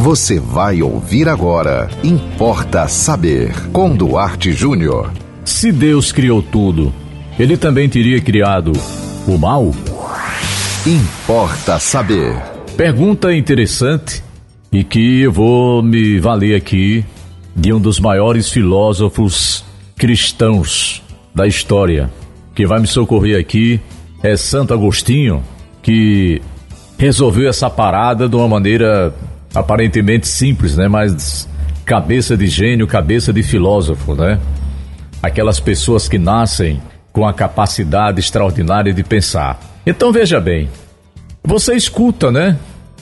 Você vai ouvir agora. Importa saber. Com Duarte Júnior. Se Deus criou tudo, ele também teria criado o mal? Importa saber. Pergunta interessante e que eu vou me valer aqui de um dos maiores filósofos cristãos da história. Que vai me socorrer aqui é Santo Agostinho, que resolveu essa parada de uma maneira aparentemente simples, né? Mas cabeça de gênio, cabeça de filósofo, né? Aquelas pessoas que nascem com a capacidade extraordinária de pensar. Então veja bem, você escuta, né?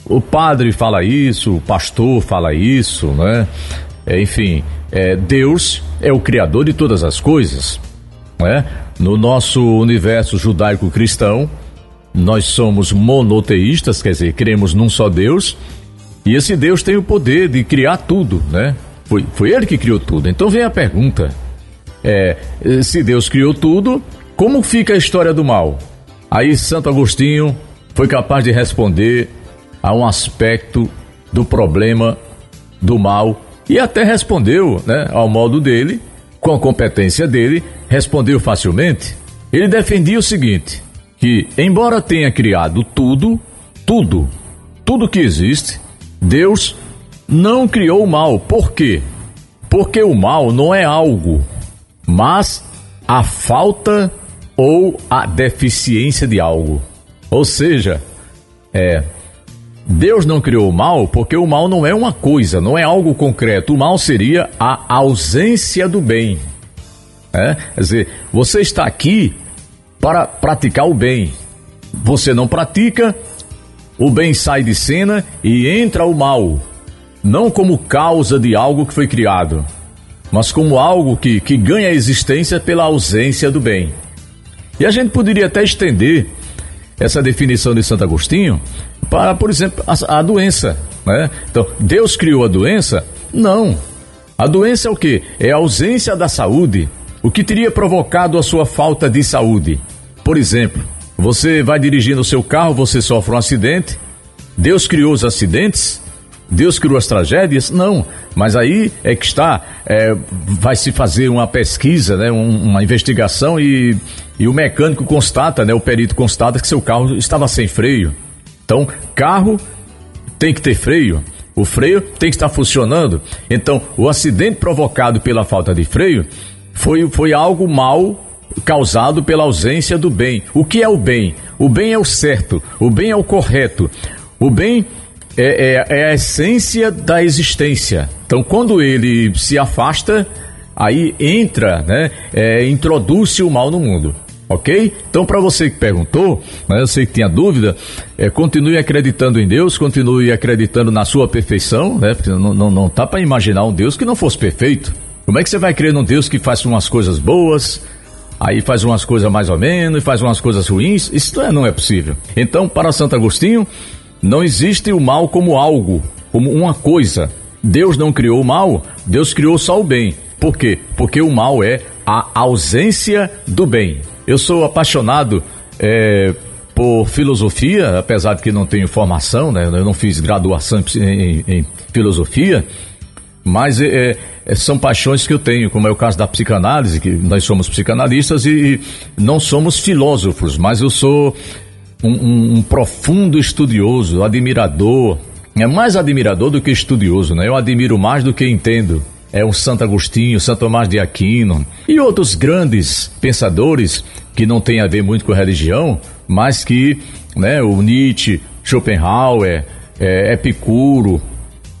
O padre fala isso, o pastor fala isso, né? É, enfim, é, Deus é o criador de todas as coisas, né? No nosso universo judaico-cristão, nós somos monoteístas, quer dizer, cremos num só Deus e esse Deus tem o poder de criar tudo, né? Foi, foi ele que criou tudo. Então vem a pergunta: é, se Deus criou tudo, como fica a história do mal? Aí Santo Agostinho foi capaz de responder a um aspecto do problema do mal e até respondeu, né, ao modo dele, com a competência dele, respondeu facilmente. Ele defendia o seguinte: que embora tenha criado tudo, tudo, tudo que existe, Deus não criou o mal. Por quê? Porque o mal não é algo, mas a falta ou a deficiência de algo. Ou seja, é Deus não criou o mal porque o mal não é uma coisa, não é algo concreto. O mal seria a ausência do bem. É? Quer dizer, você está aqui para praticar o bem. Você não pratica, o bem sai de cena e entra o mal, não como causa de algo que foi criado, mas como algo que, que ganha existência pela ausência do bem. E a gente poderia até estender essa definição de Santo Agostinho para, por exemplo, a, a doença. Né? Então, Deus criou a doença? Não. A doença é o que? É a ausência da saúde. O que teria provocado a sua falta de saúde? Por exemplo, você vai dirigindo o seu carro, você sofre um acidente. Deus criou os acidentes? Deus criou as tragédias? Não. Mas aí é que está, é, vai se fazer uma pesquisa, né, um, uma investigação e, e o mecânico constata, né, o perito constata que seu carro estava sem freio. Então, carro tem que ter freio. O freio tem que estar funcionando. Então, o acidente provocado pela falta de freio foi, foi algo mal causado pela ausência do bem. O que é o bem? O bem é o certo, o bem é o correto, o bem é, é, é a essência da existência. Então, quando ele se afasta, aí entra, né, é, introduz-se o mal no mundo. Ok? Então, para você que perguntou, né, eu sei que tinha dúvida, é, continue acreditando em Deus, continue acreditando na sua perfeição, né? Porque não, não, não tá para imaginar um Deus que não fosse perfeito. Como é que você vai crer num Deus que faz umas coisas boas, aí faz umas coisas mais ou menos, faz umas coisas ruins. Isso não é, não é possível. Então, para Santo Agostinho, não existe o mal como algo, como uma coisa. Deus não criou o mal, Deus criou só o bem. Por quê? Porque o mal é a ausência do bem. Eu sou apaixonado é, por filosofia, apesar de que não tenho formação, né? Eu não fiz graduação em, em, em filosofia, mas é, é, são paixões que eu tenho, como é o caso da psicanálise, que nós somos psicanalistas e, não somos filósofos, mas eu sou um, um, um, profundo estudioso, admirador, é mais admirador do que estudioso, né? Eu admiro mais do que entendo. É o Santo Agostinho, Santo Tomás de Aquino e outros grandes pensadores que não têm a ver muito com religião, mas que, né, o Nietzsche, Schopenhauer, é, Epicuro,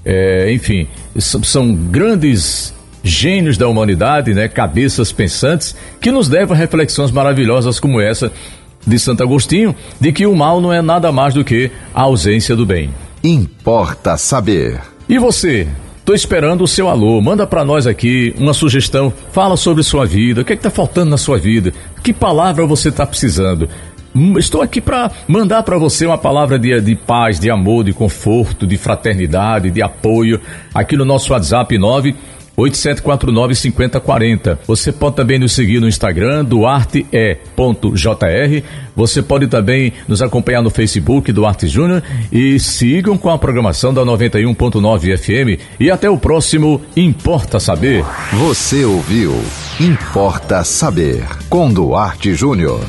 é, enfim, são grandes gênios da humanidade, né, cabeças pensantes, que nos levam a reflexões maravilhosas como essa de Santo Agostinho, de que o mal não é nada mais do que a ausência do bem. Importa saber. E você? Estou esperando o seu alô. Manda para nós aqui uma sugestão. Fala sobre sua vida. O que é está faltando na sua vida? Que palavra você está precisando? Hum, estou aqui para mandar para você uma palavra de, de paz, de amor, de conforto, de fraternidade, de apoio, aqui no nosso WhatsApp 9 8749-5040. Você pode também nos seguir no Instagram, duarte.jr. Você pode também nos acompanhar no Facebook, Duarte Júnior. E sigam com a programação da 91.9 FM. E até o próximo Importa Saber. Você ouviu Importa Saber, com Duarte Júnior.